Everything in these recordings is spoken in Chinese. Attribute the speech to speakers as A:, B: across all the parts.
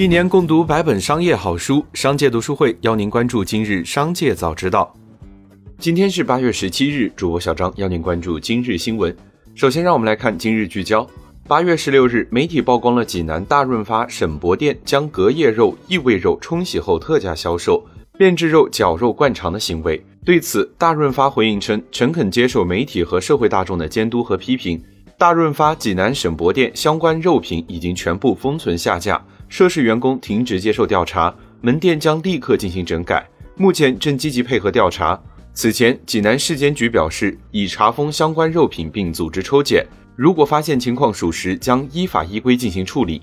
A: 一年共读百本商业好书，商界读书会邀您关注今日商界早知道。今天是八月十七日，主播小张邀您关注今日新闻。首先，让我们来看今日聚焦。八月十六日，媒体曝光了济南大润发沈博店将隔夜肉、异味肉冲洗后特价销售，变质肉、绞肉灌肠的行为。对此，大润发回应称，诚恳接受媒体和社会大众的监督和批评。大润发济南沈博店相关肉品已经全部封存下架，涉事员工停职接受调查，门店将立刻进行整改，目前正积极配合调查。此前，济南市监局表示已查封相关肉品并组织抽检。如果发现情况属实，将依法依规进行处理。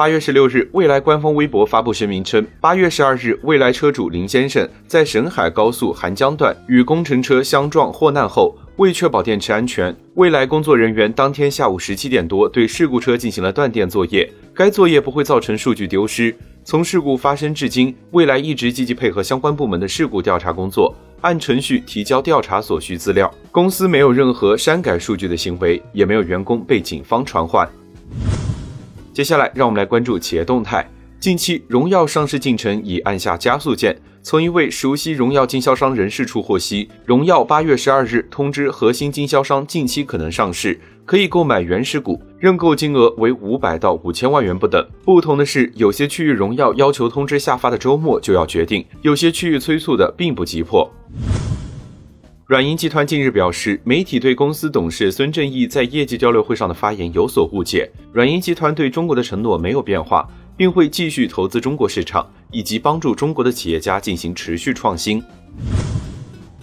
A: 八月十六日，蔚来官方微博发布声明称，八月十二日，蔚来车主林先生在沈海高速韩江段与工程车相撞获难后，为确保电池安全，蔚来工作人员当天下午十七点多对事故车进行了断电作业。该作业不会造成数据丢失。从事故发生至今，蔚来一直积极配合相关部门的事故调查工作。按程序提交调查所需资料，公司没有任何删改数据的行为，也没有员工被警方传唤。接下来，让我们来关注企业动态。近期，荣耀上市进程已按下加速键。从一位熟悉荣耀经销商人士处获悉，荣耀八月十二日通知核心经销商近期可能上市，可以购买原始股，认购金额为五百到五千万元不等。不同的是，有些区域荣耀要求通知下发的周末就要决定，有些区域催促的并不急迫。软银集团近日表示，媒体对公司董事孙正义在业绩交流会上的发言有所误解。软银集团对中国的承诺没有变化，并会继续投资中国市场，以及帮助中国的企业家进行持续创新。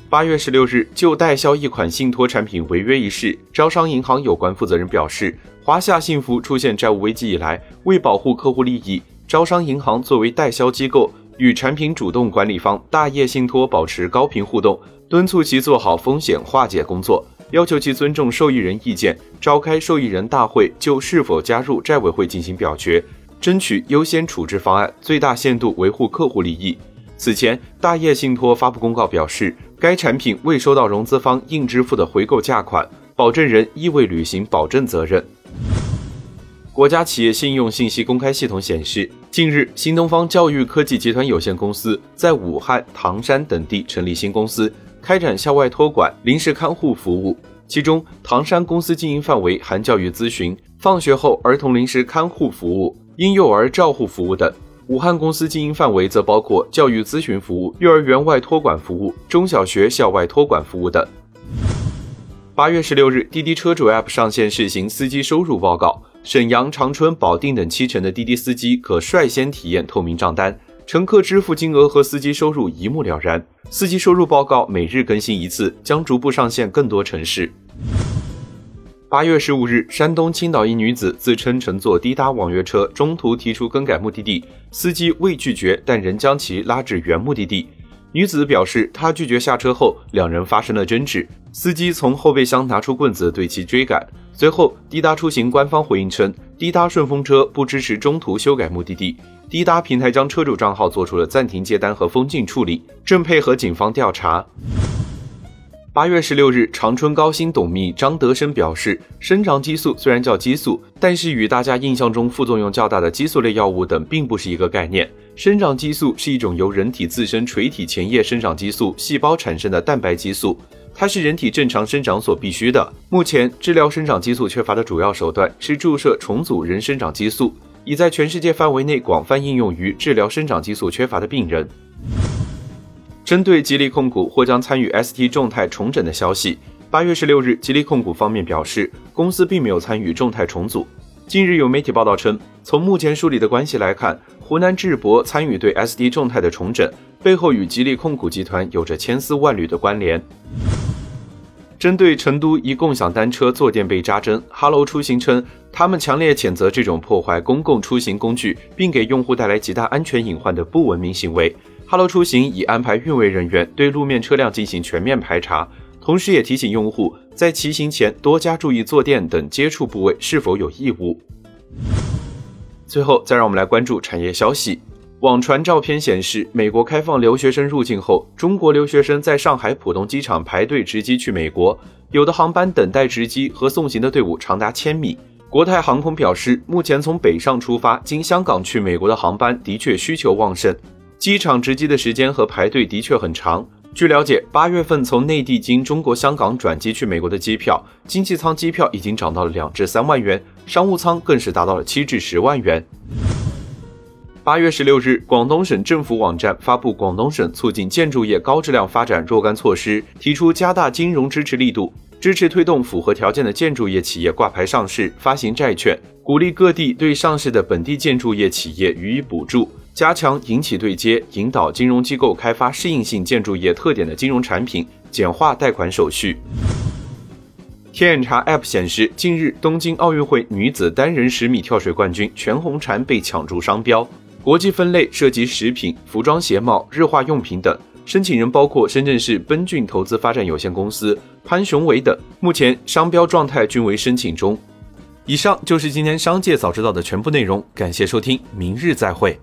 A: 八月十六日，就代销一款信托产品违约一事，招商银行有关负责人表示，华夏幸福出现债务危机以来，为保护客户利益，招商银行作为代销机构，与产品主动管理方大业信托保持高频互动。敦促其做好风险化解工作，要求其尊重受益人意见，召开受益人大会就是否加入债委会进行表决，争取优先处置方案，最大限度维护客户利益。此前，大业信托发布公告表示，该产品未收到融资方应支付的回购价款，保证人亦未履行保证责任。国家企业信用信息公开系统显示，近日，新东方教育科技集团有限公司在武汉、唐山等地成立新公司。开展校外托管、临时看护服务，其中唐山公司经营范围含教育咨询、放学后儿童临时看护服务、婴幼儿照护服务等；武汉公司经营范围则包括教育咨询服务、幼儿园外托管服务、中小学校外托管服务等。八月十六日，滴滴车主 App 上线试行司机收入报告，沈阳、长春、保定等七城的滴滴司机可率先体验透明账单。乘客支付金额和司机收入一目了然。司机收入报告每日更新一次，将逐步上线更多城市。八月十五日，山东青岛一女子自称乘坐滴答网约车，中途提出更改目的地，司机未拒绝，但仍将其拉至原目的地。女子表示，她拒绝下车后，两人发生了争执，司机从后备箱拿出棍子对其追赶。随后，滴答出行官方回应称，滴答顺风车不支持中途修改目的地。滴答平台将车主账号做出了暂停接单和封禁处理，正配合警方调查。八月十六日，长春高新董秘张德生表示，生长激素虽然叫激素，但是与大家印象中副作用较大的激素类药物等并不是一个概念。生长激素是一种由人体自身垂体前叶生长激素细胞产生的蛋白激素，它是人体正常生长所必须的。目前，治疗生长激素缺乏的主要手段是注射重组人生长激素。已在全世界范围内广泛应用于治疗生长激素缺乏的病人。针对吉利控股或将参与 ST 众泰重整的消息，八月十六日，吉利控股方面表示，公司并没有参与众泰重组。近日有媒体报道称，从目前梳理的关系来看，湖南智博参与对 ST 众泰的重整，背后与吉利控股集团有着千丝万缕的关联。针对成都一共享单车坐垫被扎针哈喽出行称，他们强烈谴责这种破坏公共出行工具并给用户带来极大安全隐患的不文明行为。哈喽出行已安排运维人员对路面车辆进行全面排查，同时也提醒用户在骑行前多加注意坐垫等接触部位是否有异物。最后，再让我们来关注产业消息。网传照片显示，美国开放留学生入境后，中国留学生在上海浦东机场排队值机去美国，有的航班等待值机和送行的队伍长达千米。国泰航空表示，目前从北上出发经香港去美国的航班的确需求旺盛，机场值机的时间和排队的确很长。据了解，八月份从内地经中国香港转机去美国的机票，经济舱机票已经涨到了两至三万元，商务舱更是达到了七至十万元。八月十六日，广东省政府网站发布《广东省促进建筑业高质量发展若干措施》，提出加大金融支持力度，支持推动符合条件的建筑业企业挂牌上市、发行债券，鼓励各地对上市的本地建筑业企业予以补助。加强银企对接，引导金融机构开发适应性建筑业特点的金融产品，简化贷款手续。天眼查 App 显示，近日东京奥运会女子单人十米跳水冠军全红婵被抢注商标，国际分类涉及食品、服装鞋帽、日化用品等，申请人包括深圳市奔骏投资发展有限公司、潘雄伟等，目前商标状态均为申请中。以上就是今天商界早知道的全部内容，感谢收听，明日再会。